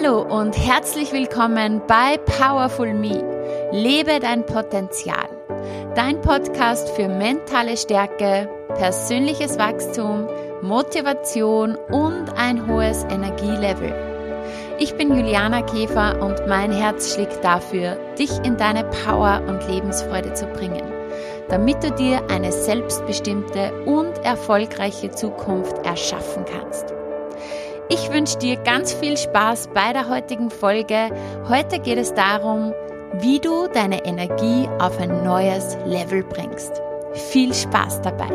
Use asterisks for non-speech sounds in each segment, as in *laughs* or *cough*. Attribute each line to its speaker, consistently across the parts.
Speaker 1: Hallo und herzlich willkommen bei Powerful Me. Lebe dein Potenzial. Dein Podcast für mentale Stärke, persönliches Wachstum, Motivation und ein hohes Energielevel. Ich bin Juliana Käfer und mein Herz schlägt dafür, dich in deine Power und Lebensfreude zu bringen, damit du dir eine selbstbestimmte und erfolgreiche Zukunft erschaffen kannst. Ich wünsche dir ganz viel Spaß bei der heutigen Folge. Heute geht es darum, wie du deine Energie auf ein neues Level bringst. Viel Spaß dabei!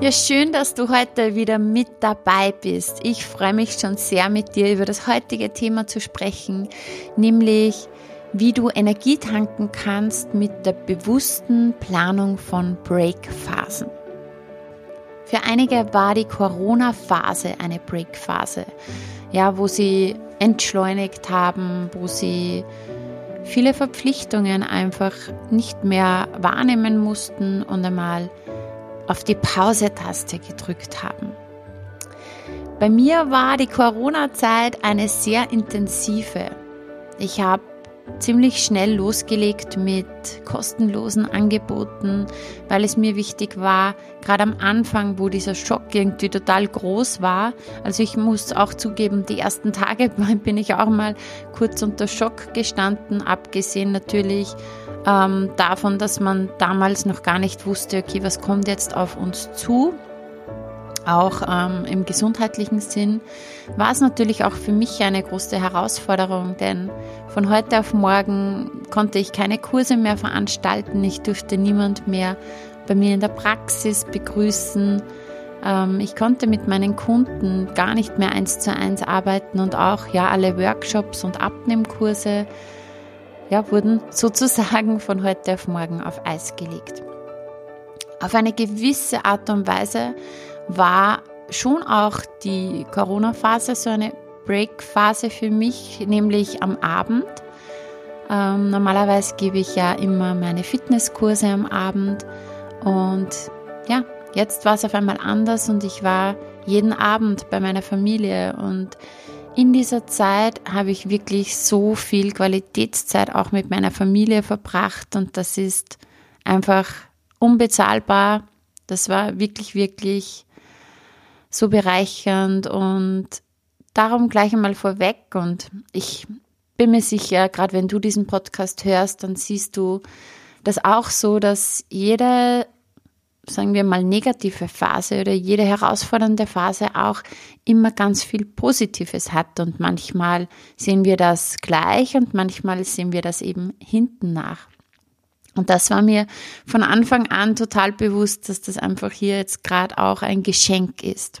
Speaker 1: Ja, schön, dass du heute wieder mit dabei bist. Ich freue mich schon sehr mit dir über das heutige Thema zu sprechen, nämlich wie du Energie tanken kannst mit der bewussten Planung von Break-Phasen. Für einige war die Corona-Phase eine Break-Phase, ja, wo sie entschleunigt haben, wo sie viele Verpflichtungen einfach nicht mehr wahrnehmen mussten und einmal auf die Pause-Taste gedrückt haben. Bei mir war die Corona-Zeit eine sehr intensive. Ich habe ziemlich schnell losgelegt mit kostenlosen Angeboten, weil es mir wichtig war, gerade am Anfang, wo dieser Schock irgendwie total groß war. Also ich muss auch zugeben, die ersten Tage *laughs* bin ich auch mal kurz unter Schock gestanden, abgesehen natürlich ähm, davon, dass man damals noch gar nicht wusste, okay, was kommt jetzt auf uns zu auch ähm, im gesundheitlichen Sinn, war es natürlich auch für mich eine große Herausforderung, denn von heute auf morgen konnte ich keine Kurse mehr veranstalten, ich durfte niemand mehr bei mir in der Praxis begrüßen. Ähm, ich konnte mit meinen Kunden gar nicht mehr eins zu eins arbeiten und auch ja alle Workshops und Abnehmkurse ja, wurden *laughs* sozusagen von heute auf morgen auf Eis gelegt. Auf eine gewisse Art und Weise war schon auch die Corona-Phase so eine Break-Phase für mich, nämlich am Abend. Ähm, normalerweise gebe ich ja immer meine Fitnesskurse am Abend und ja, jetzt war es auf einmal anders und ich war jeden Abend bei meiner Familie und in dieser Zeit habe ich wirklich so viel Qualitätszeit auch mit meiner Familie verbracht und das ist einfach unbezahlbar. Das war wirklich, wirklich so bereichernd und darum gleich einmal vorweg und ich bin mir sicher, gerade wenn du diesen Podcast hörst, dann siehst du das auch so, dass jede, sagen wir mal, negative Phase oder jede herausfordernde Phase auch immer ganz viel Positives hat und manchmal sehen wir das gleich und manchmal sehen wir das eben hinten nach. Und das war mir von Anfang an total bewusst, dass das einfach hier jetzt gerade auch ein Geschenk ist.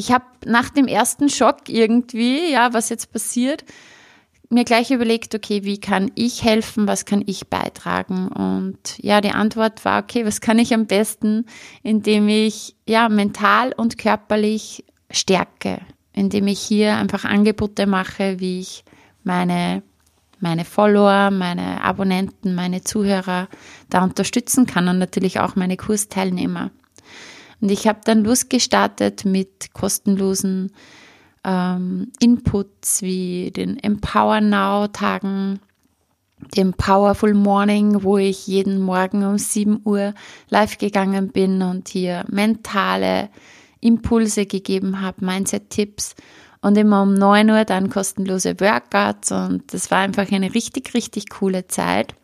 Speaker 1: Ich habe nach dem ersten Schock irgendwie, ja, was jetzt passiert, mir gleich überlegt, okay, wie kann ich helfen, was kann ich beitragen? Und ja, die Antwort war, okay, was kann ich am besten, indem ich ja mental und körperlich stärke, indem ich hier einfach Angebote mache, wie ich meine meine Follower, meine Abonnenten, meine Zuhörer da unterstützen kann und natürlich auch meine Kursteilnehmer. Und ich habe dann losgestartet mit kostenlosen ähm, Inputs wie den Empower Now Tagen, dem Powerful Morning, wo ich jeden Morgen um 7 Uhr live gegangen bin und hier mentale Impulse gegeben habe, Mindset-Tipps und immer um 9 Uhr dann kostenlose Workouts und das war einfach eine richtig, richtig coole Zeit.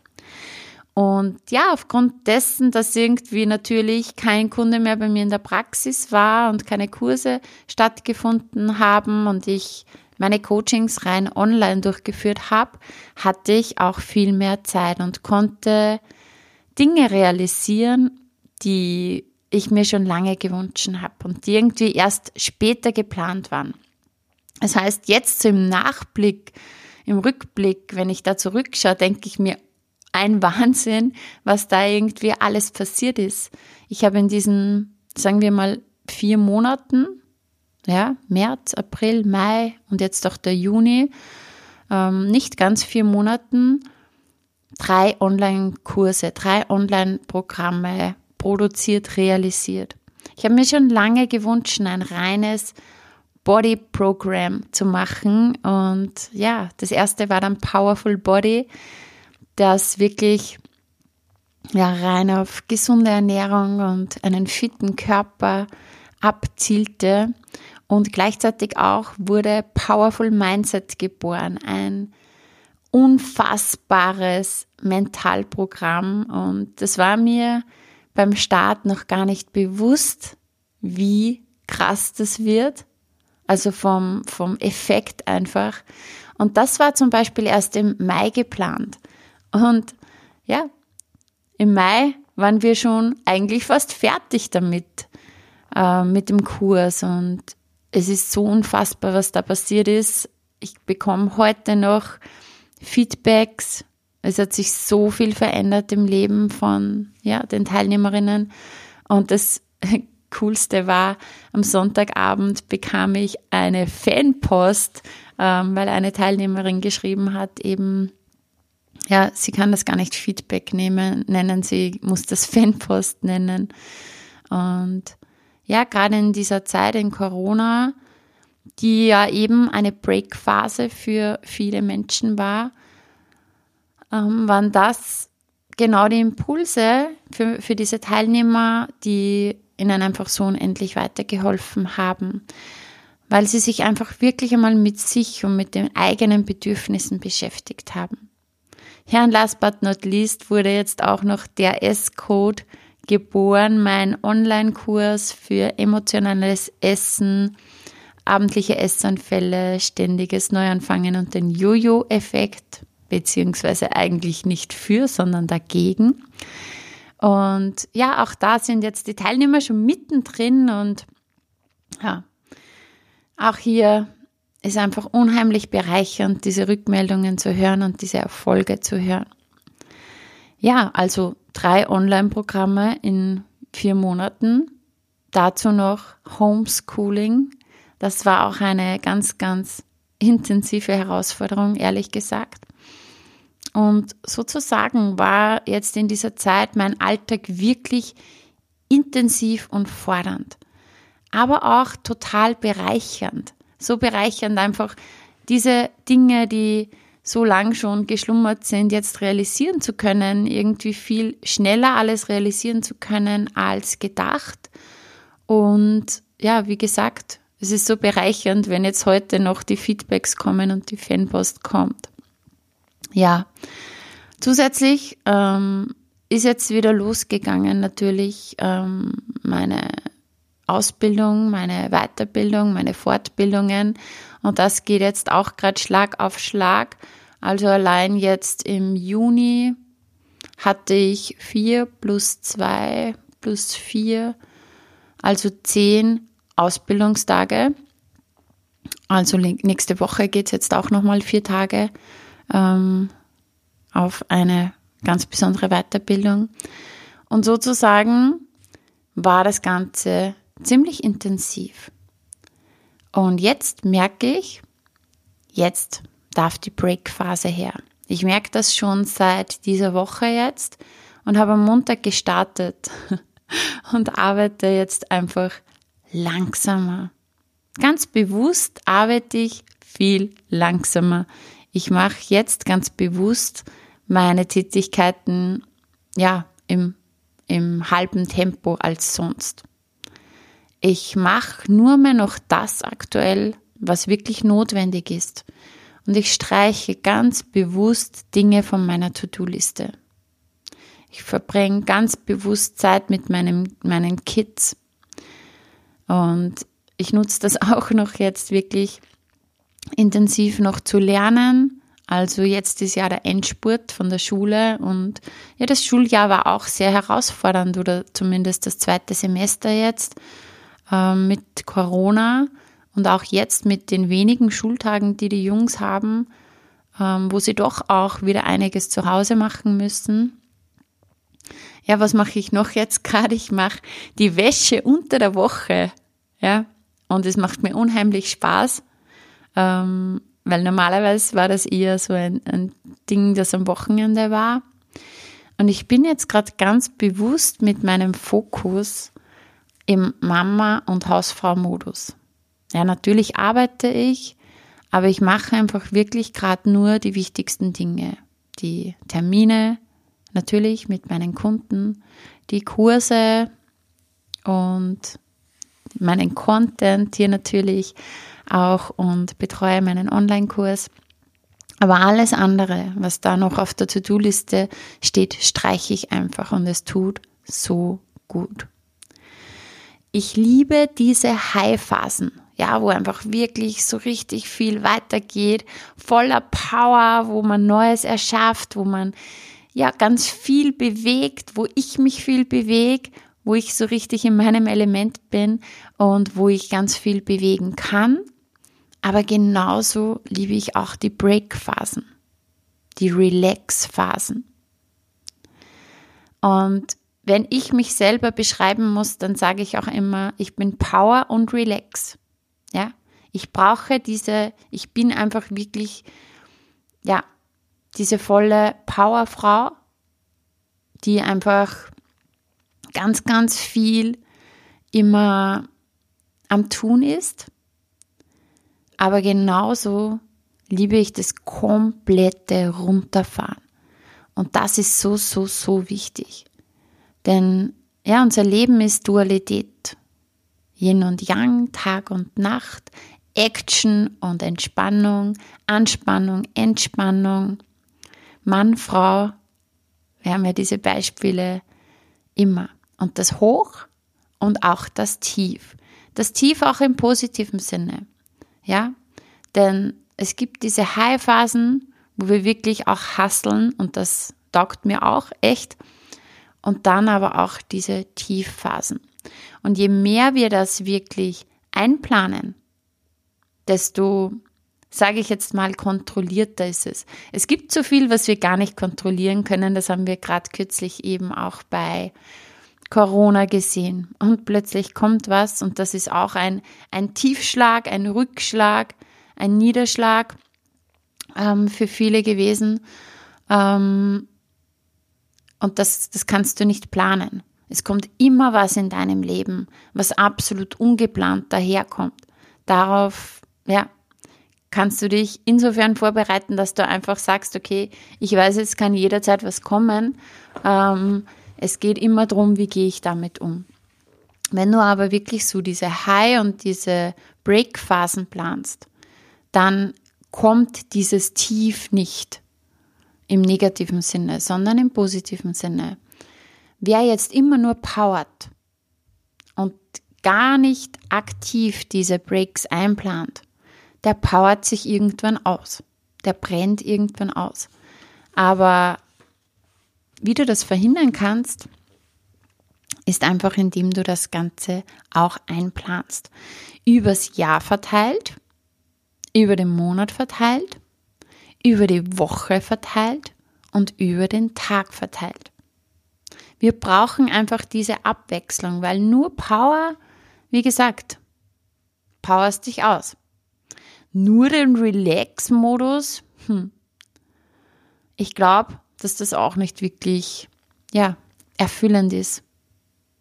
Speaker 1: Und ja, aufgrund dessen, dass irgendwie natürlich kein Kunde mehr bei mir in der Praxis war und keine Kurse stattgefunden haben und ich meine Coachings rein online durchgeführt habe, hatte ich auch viel mehr Zeit und konnte Dinge realisieren, die ich mir schon lange gewünscht habe und die irgendwie erst später geplant waren. Das heißt, jetzt so im Nachblick, im Rückblick, wenn ich da zurückschaue, denke ich mir, ein *laughs* Wahnsinn, was da irgendwie alles passiert ist. Ich habe in diesen, sagen wir mal, vier Monaten, ja, März, April, Mai und jetzt auch der Juni, ähm, nicht ganz vier Monaten, drei Online-Kurse, drei Online-Programme produziert, realisiert. Ich habe mir schon lange gewünscht, ein reines Body Program zu machen. Und ja, das erste war dann Powerful Body, das wirklich ja, rein auf gesunde Ernährung und einen fitten Körper abzielte. Und gleichzeitig auch wurde Powerful Mindset geboren, ein unfassbares Mentalprogramm. Und das war mir beim Start noch gar nicht bewusst, wie krass das wird. Also vom, vom Effekt einfach. Und das war zum Beispiel erst im Mai geplant. Und ja, im Mai waren wir schon eigentlich fast fertig damit, äh, mit dem Kurs. Und es ist so unfassbar, was da passiert ist. Ich bekomme heute noch Feedbacks. Es hat sich so viel verändert im Leben von ja, den Teilnehmerinnen. Und das *laughs* Coolste war, am Sonntagabend bekam ich eine Fanpost, ähm, weil eine Teilnehmerin geschrieben hat, eben, ja, sie kann das gar nicht Feedback nehmen, nennen, sie muss das *laughs* Fanpost nennen. Und ja, gerade in dieser Zeit in Corona, die ja eben eine Break-Phase für viele Menschen war, ähm, waren das genau die Impulse für, für diese Teilnehmer, die ihnen einfach so unendlich weitergeholfen haben, weil sie sich einfach wirklich einmal mit sich und mit den eigenen Bedürfnissen beschäftigt haben. Ja, und last but not least wurde jetzt auch noch der S-Code geboren, mein Online-Kurs für emotionales Essen, abendliche Essanfälle, ständiges Neuanfangen und den Jojo-Effekt, beziehungsweise eigentlich nicht für, sondern dagegen. Und ja, auch da sind jetzt die Teilnehmer schon mittendrin und ja, auch hier ist einfach unheimlich bereichernd, diese Rückmeldungen zu hören und diese Erfolge zu hören. Ja, also drei Online-Programme in vier Monaten. Dazu noch Homeschooling. Das war auch eine ganz, ganz intensive Herausforderung, ehrlich gesagt. Und sozusagen war jetzt in dieser Zeit mein Alltag wirklich intensiv und fordernd, aber auch total bereichernd. So bereichernd einfach diese Dinge, die so lang schon geschlummert sind, jetzt realisieren zu können, irgendwie viel schneller alles realisieren zu können als gedacht. Und ja, wie gesagt, es ist so bereichernd, wenn jetzt heute noch die Feedbacks kommen und die Fanpost kommt. Ja, zusätzlich ähm, ist jetzt wieder losgegangen natürlich ähm, meine Ausbildung, meine Weiterbildung, meine Fortbildungen und das geht jetzt auch gerade Schlag auf Schlag. Also allein jetzt im Juni hatte ich vier plus zwei plus vier, also zehn Ausbildungstage. Also nächste Woche geht es jetzt auch nochmal vier Tage ähm, auf eine ganz besondere Weiterbildung. Und sozusagen war das Ganze ziemlich intensiv. Und jetzt merke ich, jetzt darf die Break-Phase her. Ich merke das schon seit dieser Woche jetzt und habe am Montag gestartet *laughs* und arbeite jetzt einfach langsamer. Ganz bewusst arbeite ich viel langsamer ich mache jetzt ganz bewusst meine Tätigkeiten ja im, im halben Tempo als sonst. Ich mache nur mehr noch das aktuell, was wirklich notwendig ist. Und ich streiche ganz bewusst Dinge von meiner To-Do-Liste. Ich verbringe ganz bewusst Zeit mit meinem, meinen Kids. Und ich nutze das *laughs* auch noch jetzt wirklich intensiv noch zu lernen. Also jetzt ist ja der Endspurt von der Schule und ja, das Schuljahr war auch sehr herausfordernd oder zumindest das zweite Semester jetzt mit Corona und auch jetzt mit den wenigen Schultagen, die die Jungs haben, ähm, wo sie doch auch wieder einiges zu Hause machen müssen. Ja, was mache ich noch jetzt *laughs* gerade? Ich mache die Wäsche unter der Woche. Ja, und es macht mir unheimlich Spaß. Ähm, weil normalerweise war das eher so ein, ein Ding, das am Wochenende war. Und ich bin jetzt gerade ganz bewusst mit meinem Fokus im Mama- und Hausfrau-Modus. Ja, natürlich arbeite ich, aber ich mache einfach wirklich gerade nur die wichtigsten Dinge. Die Termine, natürlich mit meinen Kunden, die Kurse und meinen Content hier natürlich auch und betreue meinen Online-Kurs. Aber alles andere, was da noch auf der To-Do-Liste steht, streiche ich einfach und es tut so gut. Ich liebe diese High-Phasen, ja, wo einfach wirklich so richtig viel weitergeht, voller Power, wo man Neues erschafft, wo man ja ganz viel bewegt, wo ich mich viel bewege, wo ich so richtig in meinem Element bin und wo ich ganz viel bewegen kann. Aber genauso liebe ich auch die Break-Phasen, die Relax-Phasen. Und wenn ich mich selber beschreiben muss, dann sage ich auch immer, ich bin Power und Relax. Ja, ich brauche diese, ich bin einfach wirklich, ja, diese volle Powerfrau, die einfach ganz, ganz viel immer am Tun ist. Aber genauso liebe ich das komplette Runterfahren. Und das ist so, so, so wichtig. Denn ja, unser Leben ist Dualität. Yin und Yang, Tag und Nacht, Action und Entspannung, Anspannung, Entspannung, Mann, Frau, wir haben ja diese Beispiele immer. Und das Hoch und auch das Tief. Das Tief auch im positiven Sinne. Ja, denn es gibt diese High-Phasen, wo wir wirklich auch hasseln und das taugt mir auch echt. Und dann aber auch diese Tiefphasen. Und je mehr wir das wirklich einplanen, desto sage ich jetzt mal, kontrollierter ist es. Es gibt so viel, was wir gar nicht kontrollieren können. Das haben wir gerade kürzlich eben auch bei Corona gesehen. Und plötzlich kommt was und das ist auch ein, ein Tiefschlag, ein Rückschlag, ein Niederschlag ähm, für viele gewesen. Ähm, und das, das kannst du nicht planen. Es kommt immer was in deinem Leben, was absolut ungeplant daherkommt. Darauf, ja, kannst du dich insofern vorbereiten, dass du einfach sagst, okay, ich weiß, es kann jederzeit was kommen. Ähm, es geht immer darum, wie gehe ich damit um. Wenn du aber wirklich so diese High- und diese Break-Phasen planst, dann kommt dieses Tief nicht im negativen Sinne, sondern im positiven Sinne. Wer jetzt immer nur powert und gar nicht aktiv diese Breaks einplant, der powert sich irgendwann aus. Der brennt irgendwann aus. Aber wie du das verhindern kannst, ist einfach, indem du das Ganze auch einplanst. Übers Jahr verteilt, über den Monat verteilt, über die Woche verteilt und über den Tag verteilt. Wir brauchen einfach diese Abwechslung, weil nur Power, wie gesagt, powerst dich aus nur den Relax-Modus, hm. ich glaube, dass das auch nicht wirklich, ja, erfüllend ist.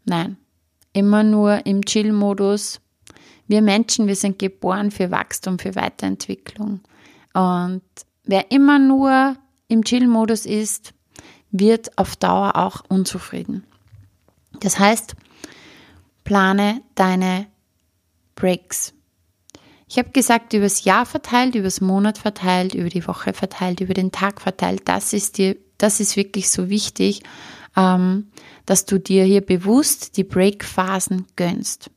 Speaker 1: Nein, immer nur im Chill-Modus. Wir Menschen, wir sind geboren für Wachstum, für Weiterentwicklung. Und wer immer nur im Chill-Modus ist, wird auf Dauer auch unzufrieden. Das heißt, plane deine Breaks. Ich habe gesagt, übers Jahr verteilt, übers Monat verteilt, über die Woche verteilt, über den Tag verteilt. Das ist dir, das ist wirklich so wichtig, ähm, dass du dir hier bewusst die Break-Phasen gönnst.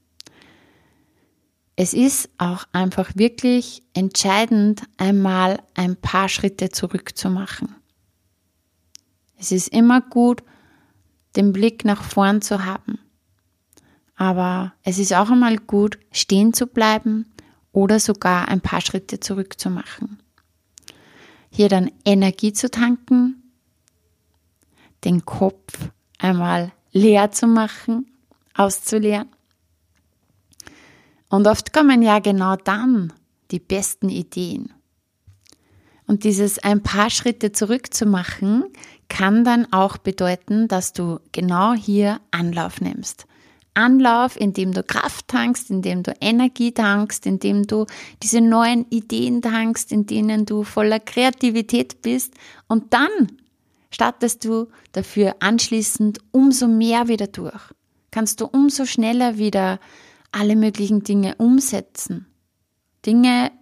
Speaker 1: Es ist auch einfach wirklich entscheidend, einmal ein paar Schritte zurückzumachen. Es ist immer gut, den Blick nach vorn zu haben. Aber es ist auch einmal gut, stehen zu bleiben oder sogar ein paar Schritte zurück zu machen. Hier dann Energie zu tanken, den Kopf einmal leer zu machen, auszuleeren. Und oft kommen ja genau dann die besten Ideen. Und dieses ein paar Schritte zurück zu machen, kann dann auch bedeuten, dass du genau hier Anlauf nimmst. Anlauf, indem du Kraft tankst, indem du Energie tankst, indem du diese neuen Ideen tankst, in denen du voller Kreativität bist und dann startest du dafür anschließend umso mehr wieder durch. Kannst du umso schneller wieder alle möglichen Dinge umsetzen. Dinge,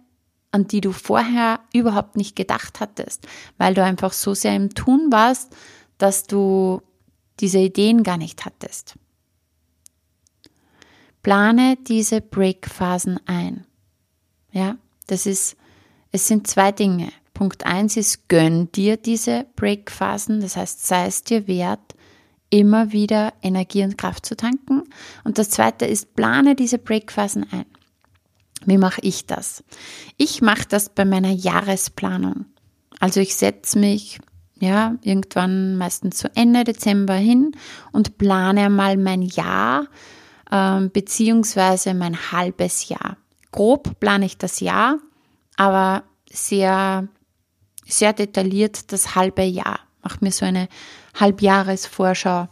Speaker 1: an die du vorher überhaupt nicht gedacht hattest, weil du einfach so sehr im Tun warst, dass du diese Ideen gar nicht hattest. Plane diese Break-Phasen ein. Ja, das ist, es sind zwei Dinge. Punkt eins ist, gönn dir diese Break-Phasen, das heißt, sei es dir wert, immer wieder Energie und Kraft zu tanken. Und das zweite ist, plane diese Break-Phasen ein. Wie mache ich das? Ich mache das bei meiner Jahresplanung. Also ich setze mich ja irgendwann meistens zu Ende Dezember hin und plane mal mein Jahr ähm, beziehungsweise mein halbes Jahr. Grob plane ich das Jahr, aber sehr sehr detailliert das halbe Jahr. Mache mir so eine Halbjahresvorschau.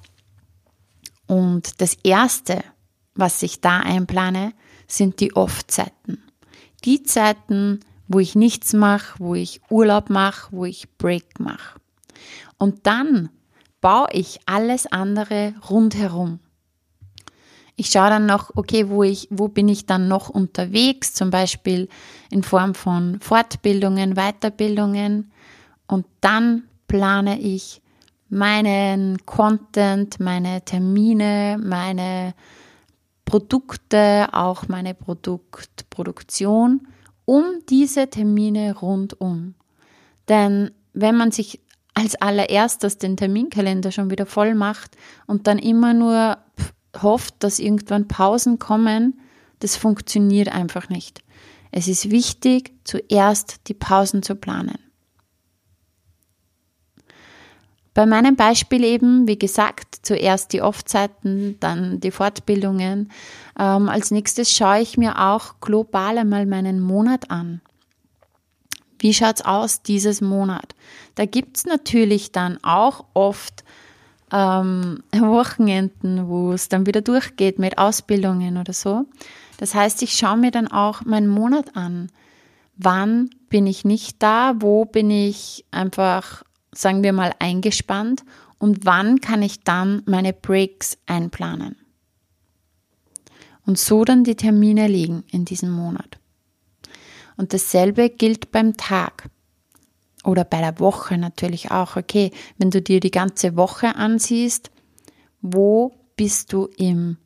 Speaker 1: Und das erste, was ich da einplane, sind die Off-Zeiten. Die Zeiten, wo ich nichts mache, wo ich Urlaub mache, wo ich Break mache. Und dann baue ich alles andere rundherum. Ich schaue dann noch, okay, wo ich, wo bin ich dann noch unterwegs, zum Beispiel in Form von Fortbildungen, Weiterbildungen. Und dann plane ich meinen Content, meine Termine, meine Produkte, auch meine Produktproduktion um diese Termine rundum. Denn wenn man sich als allererstes den Terminkalender schon wieder voll macht und dann immer nur hofft, dass irgendwann Pausen kommen, das funktioniert einfach nicht. Es ist wichtig, zuerst die Pausen zu planen. Bei meinem Beispiel eben, wie gesagt, zuerst die Off-Zeiten, dann die Fortbildungen. Ähm, als nächstes schaue ich mir auch global einmal meinen Monat an. Wie schaut's aus dieses Monat? Da gibt's natürlich dann auch oft ähm, *laughs* Wochenenden, wo es dann wieder durchgeht mit Ausbildungen oder so. Das heißt, ich schaue mir dann auch meinen Monat an. Wann bin ich nicht da? Wo bin ich einfach sagen wir mal, eingespannt und wann kann ich dann meine Breaks einplanen. Und so dann die Termine legen in diesem Monat. Und dasselbe gilt beim Tag oder bei der Woche natürlich auch. Okay, wenn du dir die ganze Woche ansiehst, wo bist du im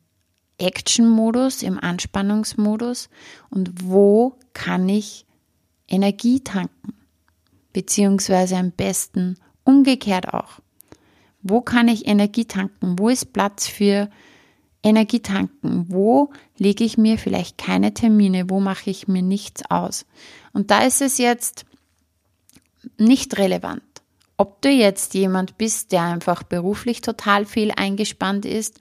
Speaker 1: Action-Modus, im Anspannungsmodus und wo kann ich Energie tanken? Beziehungsweise am besten umgekehrt auch. Wo kann ich Energie tanken? Wo ist Platz für Energie tanken? Wo lege ich mir vielleicht keine Termine? Wo mache ich mir nichts aus? Und da ist es jetzt nicht relevant, ob du jetzt jemand bist, der einfach beruflich total viel eingespannt ist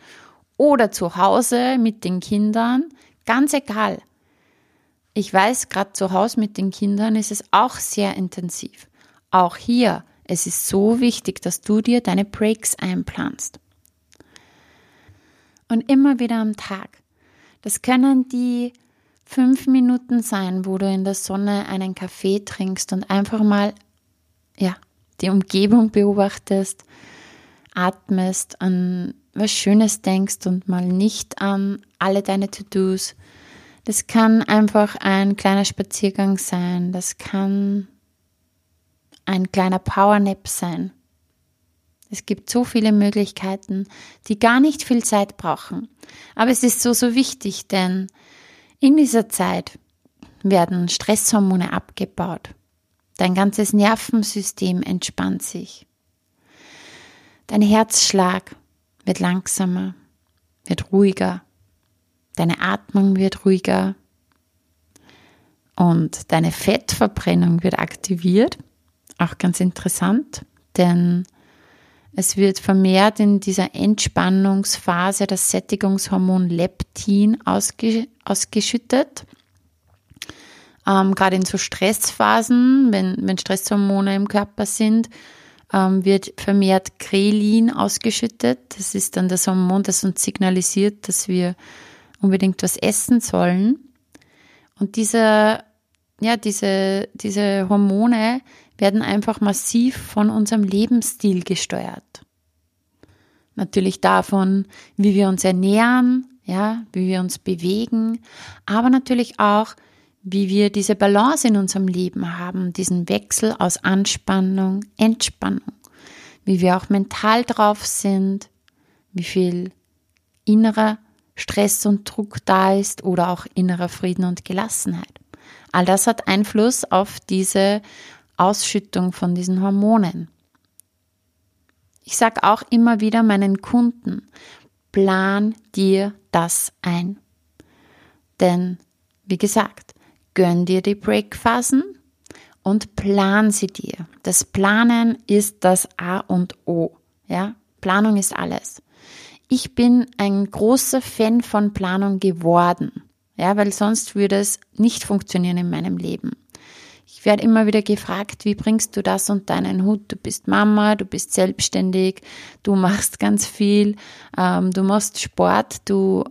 Speaker 1: oder zu Hause mit den Kindern, ganz egal. Ich weiß, gerade zu Hause mit den Kindern ist es auch sehr intensiv. Auch hier, es ist so wichtig, dass du dir deine Breaks einplanst. Und immer wieder am Tag. Das können die fünf Minuten sein, wo du in der Sonne einen Kaffee trinkst und einfach mal, ja, die Umgebung beobachtest, atmest, an was Schönes denkst und mal nicht an alle deine To-Dos, das kann einfach ein kleiner Spaziergang sein, das kann ein kleiner Powernap sein. Es gibt so viele Möglichkeiten, die gar nicht viel Zeit brauchen. Aber es ist so, so wichtig, denn in dieser Zeit werden Stresshormone abgebaut. Dein ganzes Nervensystem entspannt sich. Dein Herzschlag wird langsamer, wird ruhiger. Deine Atmung wird ruhiger und deine Fettverbrennung wird aktiviert. Auch ganz interessant, denn es wird vermehrt in dieser Entspannungsphase das Sättigungshormon Leptin ausge ausgeschüttet. Ähm, Gerade in so Stressphasen, wenn, wenn Stresshormone im Körper sind, ähm, wird vermehrt Krelin ausgeschüttet. Das ist dann das Hormon, das uns signalisiert, dass wir unbedingt was essen sollen. Und dieser, ja, diese, diese Hormone werden einfach massiv von unserem Lebensstil gesteuert. Natürlich davon, wie wir uns ernähren, ja, wie wir uns bewegen, aber natürlich auch, wie wir diese Balance in unserem Leben haben, diesen Wechsel aus Anspannung, Entspannung, wie wir auch mental drauf sind, wie viel innerer Stress und Druck da ist oder auch innerer Frieden und Gelassenheit. All das hat Einfluss auf diese Ausschüttung von diesen Hormonen. Ich sage auch immer wieder meinen Kunden, plan dir das ein. Denn, wie gesagt, gönn dir die Breakphasen und plan sie dir. Das Planen ist das A und O. Ja, Planung ist alles. Ich bin ein großer Fan von Planung geworden. Ja, weil sonst würde es nicht funktionieren in meinem Leben. Ich werde immer wieder gefragt, wie bringst du das und deinen Hut? Du bist Mama, du bist selbstständig, du machst ganz viel, ähm, du machst Sport, du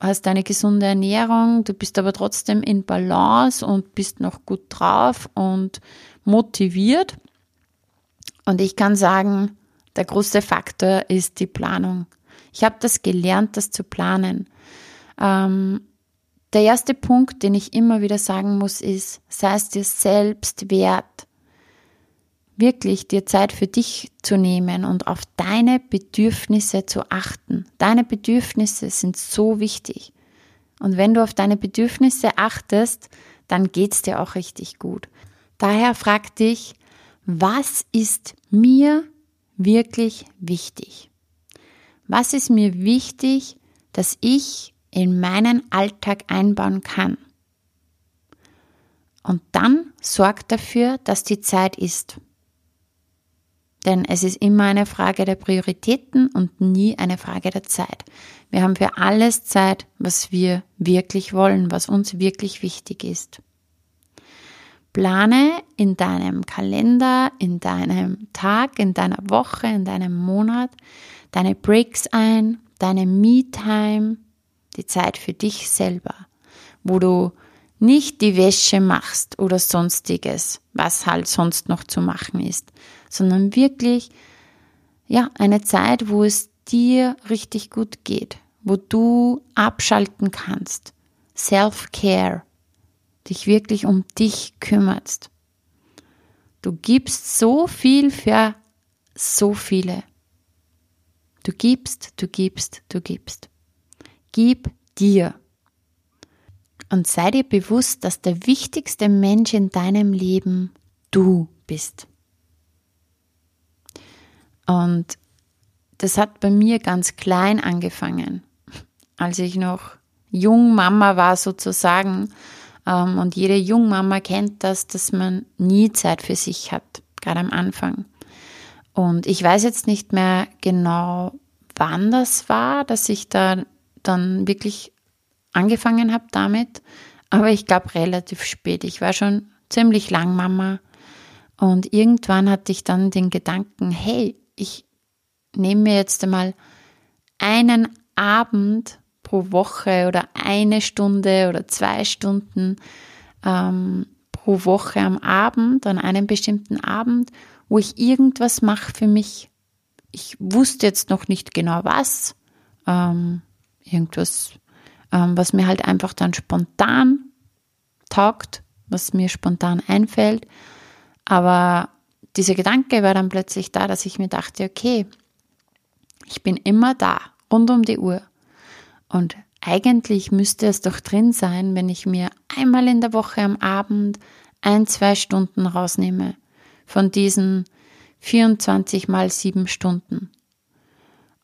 Speaker 1: hast eine gesunde Ernährung, du bist aber trotzdem in Balance und bist noch gut drauf und motiviert. Und ich kann sagen, der große Faktor ist die Planung. Ich habe das gelernt, das zu planen. Ähm, der erste Punkt, den ich immer wieder sagen muss, ist, sei es dir selbst wert, wirklich dir Zeit für dich zu nehmen und auf deine Bedürfnisse zu achten. Deine Bedürfnisse sind so wichtig. Und wenn du auf deine Bedürfnisse achtest, dann geht's dir auch richtig gut. Daher frag dich, was ist mir wirklich wichtig? Was ist mir wichtig, dass ich in meinen Alltag einbauen kann. Und dann sorgt dafür, dass die Zeit ist. Denn es ist immer eine Frage der Prioritäten und nie eine Frage der Zeit. Wir haben für alles Zeit, was wir wirklich wollen, was uns wirklich wichtig ist. Plane in deinem Kalender, in deinem Tag, in deiner Woche, in deinem Monat deine Breaks ein, deine Me-Time, die Zeit für dich selber, wo du nicht die Wäsche machst oder sonstiges, was halt sonst noch zu machen ist, sondern wirklich, ja, eine Zeit, wo es dir richtig gut geht, wo du abschalten kannst. Self-Care, dich wirklich um dich kümmerst. Du gibst so viel für so viele. Du gibst, du gibst, du gibst. Gib dir. Und sei dir bewusst, dass der wichtigste Mensch in deinem Leben du bist. Und das hat bei mir ganz klein angefangen, als ich noch Jungmama war sozusagen. Ähm, und jede Jungmama kennt das, dass man nie Zeit für sich hat, gerade am Anfang. Und ich weiß jetzt nicht mehr genau, wann das war, dass ich da dann wirklich angefangen habe damit, aber ich glaube relativ spät. Ich war schon ziemlich lang Mama und irgendwann hatte ich dann den Gedanken, hey, ich nehme mir jetzt einmal einen Abend pro Woche oder eine Stunde oder zwei Stunden ähm, pro Woche am Abend, an einem bestimmten Abend, wo ich irgendwas mache für mich. Ich wusste jetzt noch nicht genau was. Ähm, irgendwas, ähm, was mir halt einfach dann spontan taugt, was mir spontan einfällt. Aber dieser Gedanke war dann plötzlich da, dass ich mir dachte, okay, ich bin immer da, rund um die Uhr. Und eigentlich müsste es doch drin sein, wenn ich mir einmal in der Woche am Abend ein, zwei Stunden rausnehme von diesen 24 mal sieben Stunden.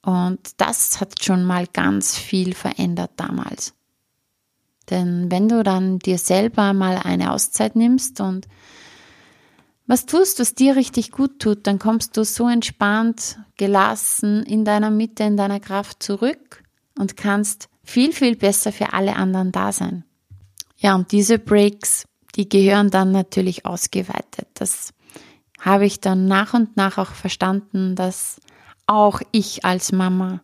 Speaker 1: Und das hat schon mal ganz viel verändert damals. Denn wenn du dann dir selber mal eine Auszeit nimmst und was tust, was dir richtig gut tut, dann kommst du so entspannt, gelassen in deiner Mitte, in deiner Kraft zurück und kannst viel, viel besser für alle anderen da sein. Ja, und diese Breaks, die gehören dann natürlich ausgeweitet. Das habe ich dann nach und nach auch verstanden, dass auch ich als Mama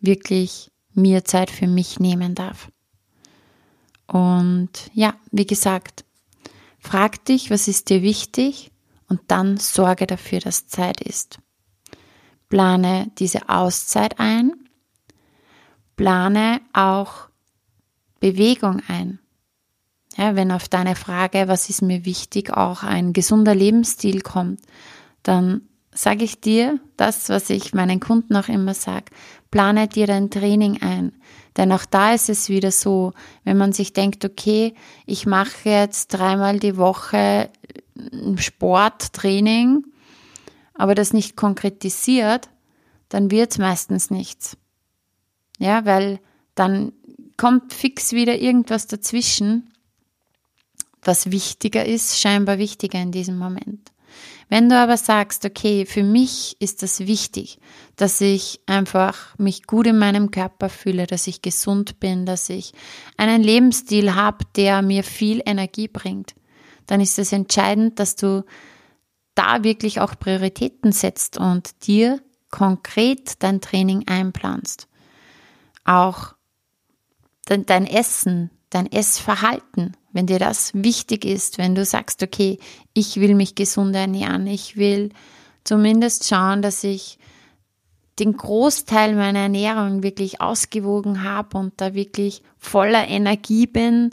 Speaker 1: wirklich mir Zeit für mich nehmen darf. Und ja, wie gesagt, frag dich, was ist dir wichtig und dann sorge dafür, dass Zeit ist. Plane diese Auszeit ein, plane auch Bewegung ein. Ja, wenn auf deine Frage, was ist mir wichtig, auch ein gesunder Lebensstil kommt, dann sage ich dir das, was ich meinen Kunden auch immer sage. Plane dir dein Training ein. Denn auch da ist es wieder so, wenn man sich denkt, okay, ich mache jetzt dreimal die Woche Sporttraining, aber das nicht konkretisiert, dann wird es meistens nichts. Ja, weil dann kommt fix wieder irgendwas dazwischen, was wichtiger ist, scheinbar wichtiger in diesem Moment. Wenn du aber sagst, okay, für mich ist das wichtig, dass ich einfach mich gut in meinem Körper fühle, dass ich gesund bin, dass ich einen Lebensstil habe, der mir viel Energie bringt, dann ist es entscheidend, dass du da wirklich auch Prioritäten setzt und dir konkret dein Training einplanst. Auch dein Essen, dein Essverhalten wenn dir das wichtig ist, wenn du sagst, okay, ich will mich gesund ernähren, ich will zumindest schauen, dass ich den Großteil meiner Ernährung wirklich ausgewogen habe und da wirklich voller Energie bin,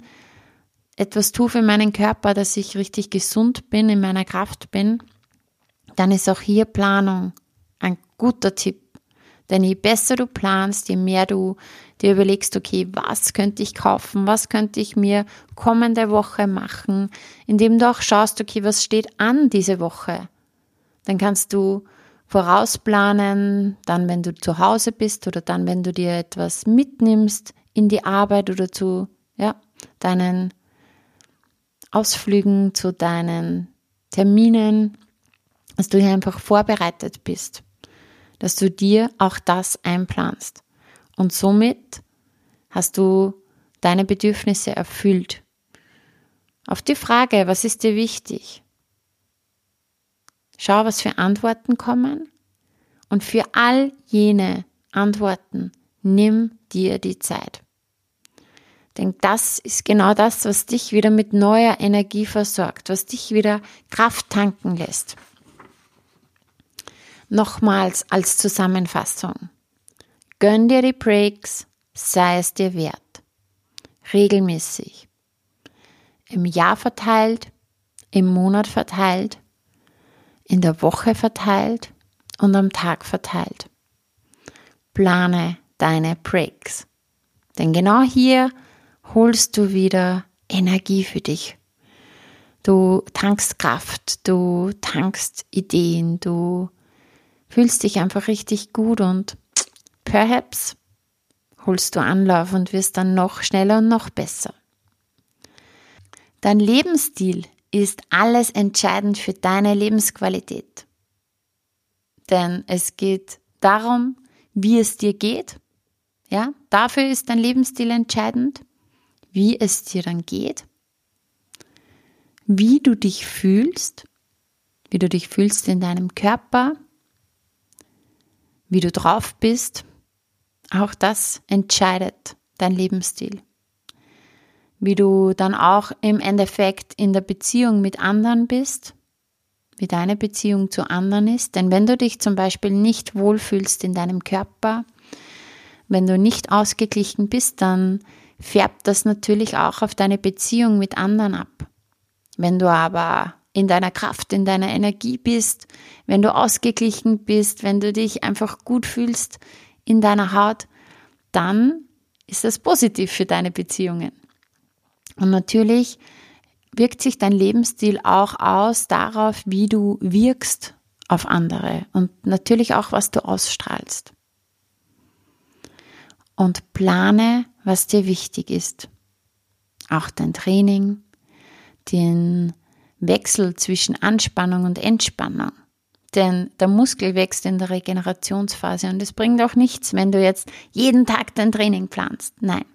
Speaker 1: etwas tue für meinen Körper, dass ich richtig gesund bin, in meiner Kraft bin, dann ist auch hier Planung ein guter Tipp. Denn je besser du planst, je mehr du dir überlegst, okay, was könnte ich kaufen, was könnte ich mir kommende Woche machen, indem du auch schaust, okay, was steht an diese Woche. Dann kannst du vorausplanen, dann wenn du zu Hause bist oder dann wenn du dir etwas mitnimmst in die Arbeit oder zu ja, deinen Ausflügen, zu deinen Terminen, dass du hier einfach vorbereitet bist dass du dir auch das einplanst. Und somit hast du deine Bedürfnisse erfüllt. Auf die Frage, was ist dir wichtig? Schau, was für Antworten kommen. Und für all jene Antworten nimm dir die Zeit. Denn das ist genau das, was dich wieder mit neuer Energie versorgt, was dich wieder Kraft tanken lässt. Nochmals als Zusammenfassung. Gönn dir die Breaks, sei es dir wert. Regelmäßig. Im Jahr verteilt, im Monat verteilt, in der Woche verteilt und am Tag verteilt. Plane deine Breaks. Denn genau hier holst du wieder Energie für dich. Du tankst Kraft, du tankst Ideen, du fühlst dich einfach richtig gut und perhaps holst du Anlauf und wirst dann noch schneller und noch besser. Dein Lebensstil ist alles entscheidend für deine Lebensqualität. Denn es geht darum, wie es dir geht. Ja, dafür ist dein Lebensstil entscheidend, wie es dir dann geht, wie du dich fühlst, wie du dich fühlst in deinem Körper, wie du drauf bist, auch das entscheidet dein Lebensstil. Wie du dann auch im Endeffekt in der Beziehung mit anderen bist, wie deine Beziehung zu anderen ist. Denn wenn du dich zum Beispiel nicht wohlfühlst in deinem Körper, wenn du nicht ausgeglichen bist, dann färbt das natürlich auch auf deine Beziehung mit anderen ab. Wenn du aber in deiner Kraft, in deiner Energie bist, wenn du ausgeglichen bist, wenn du dich einfach gut fühlst in deiner Haut, dann ist das positiv für deine Beziehungen. Und natürlich wirkt sich dein Lebensstil auch aus darauf, wie du wirkst auf andere und natürlich auch, was du ausstrahlst. Und plane, was dir wichtig ist. Auch dein Training, den Wechsel zwischen Anspannung und Entspannung. Denn der Muskel wächst in der Regenerationsphase und es bringt auch nichts, wenn du jetzt jeden Tag dein Training planst. Nein,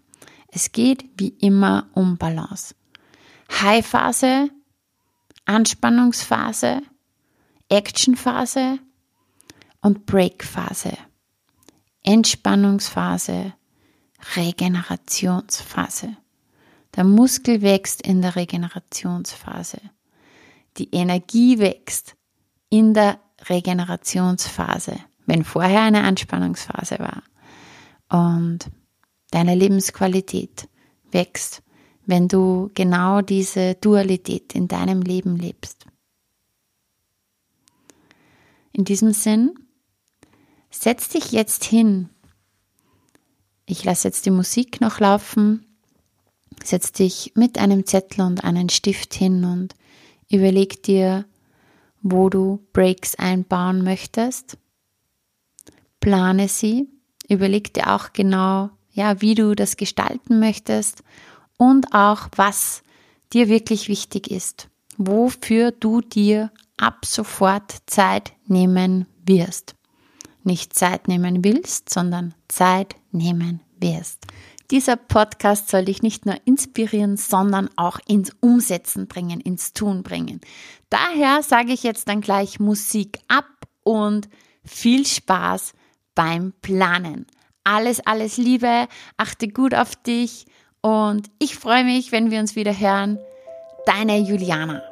Speaker 1: es geht wie immer um Balance. High-Phase, Anspannungsphase, Actionphase und Breakphase. Entspannungsphase, Regenerationsphase. Der Muskel wächst in der Regenerationsphase. Die Energie wächst in der Regenerationsphase, wenn vorher eine Anspannungsphase war. Und deine Lebensqualität wächst, wenn du genau diese Dualität in deinem Leben lebst. In diesem Sinn, setz dich jetzt hin. Ich lasse jetzt die Musik noch laufen. Setz dich mit einem Zettel und einem Stift hin und überleg dir, wo du Breaks einbauen möchtest. Plane sie. Überleg dir auch genau, ja, wie du das gestalten möchtest und auch, was dir wirklich wichtig ist. Wofür du dir ab sofort Zeit nehmen wirst. Nicht Zeit nehmen willst, sondern Zeit nehmen wirst. Dieser Podcast soll dich nicht nur inspirieren, sondern auch ins Umsetzen bringen, ins Tun bringen. Daher sage ich jetzt dann gleich Musik ab und viel Spaß beim Planen. Alles, alles Liebe, achte gut auf dich und ich freue mich, wenn wir uns wieder hören. Deine Juliana.